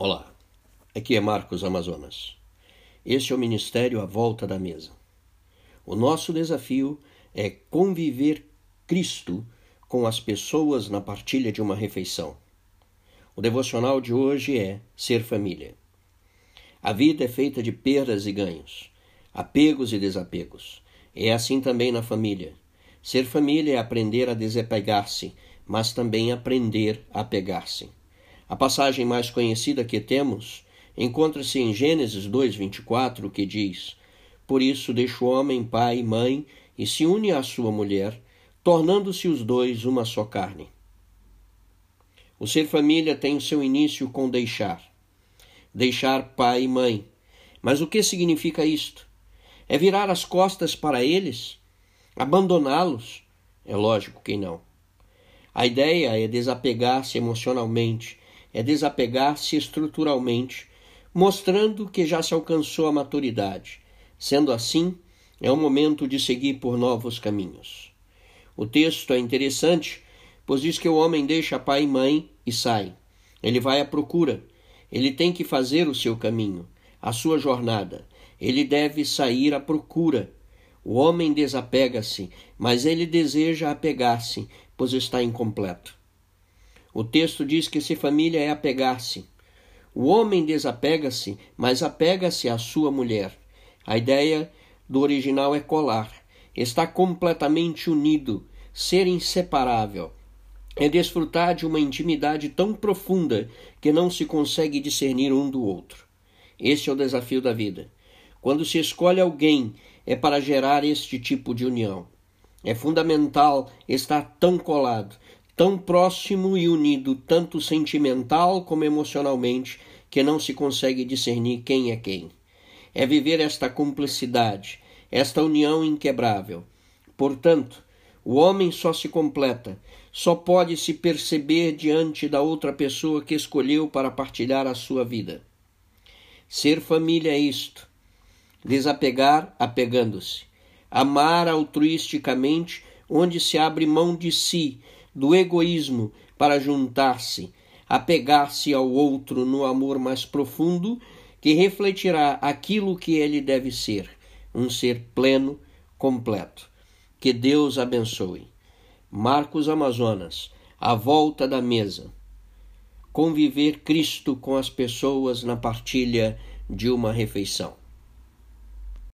Olá, aqui é Marcos Amazonas. Este é o Ministério à Volta da Mesa. O nosso desafio é conviver Cristo com as pessoas na partilha de uma refeição. O devocional de hoje é Ser Família. A vida é feita de perdas e ganhos, apegos e desapegos. É assim também na família. Ser família é aprender a desapegar-se, mas também aprender a pegar-se. A passagem mais conhecida que temos encontra-se em Gênesis 2:24, que diz: Por isso deixa o homem pai e mãe e se une à sua mulher, tornando-se os dois uma só carne. O ser família tem o seu início com deixar. Deixar pai e mãe. Mas o que significa isto? É virar as costas para eles? Abandoná-los? É lógico que não. A ideia é desapegar-se emocionalmente, é desapegar-se estruturalmente, mostrando que já se alcançou a maturidade. Sendo assim, é o momento de seguir por novos caminhos. O texto é interessante, pois diz que o homem deixa pai e mãe e sai. Ele vai à procura. Ele tem que fazer o seu caminho, a sua jornada. Ele deve sair à procura. O homem desapega-se, mas ele deseja apegar-se, pois está incompleto. O texto diz que se família é apegar-se. O homem desapega-se, mas apega-se à sua mulher. A ideia do original é colar. Está completamente unido, ser inseparável. É desfrutar de uma intimidade tão profunda que não se consegue discernir um do outro. Este é o desafio da vida. Quando se escolhe alguém, é para gerar este tipo de união. É fundamental estar tão colado, tão próximo e unido, tanto sentimental como emocionalmente, que não se consegue discernir quem é quem. É viver esta cumplicidade, esta união inquebrável. Portanto, o homem só se completa, só pode se perceber diante da outra pessoa que escolheu para partilhar a sua vida. Ser família é isto: desapegar apegando-se, amar altruisticamente, onde se abre mão de si, do egoísmo para juntar-se, apegar-se ao outro no amor mais profundo que refletirá aquilo que ele deve ser, um ser pleno, completo. Que Deus abençoe. Marcos Amazonas, a volta da mesa. Conviver Cristo com as pessoas na partilha de uma refeição.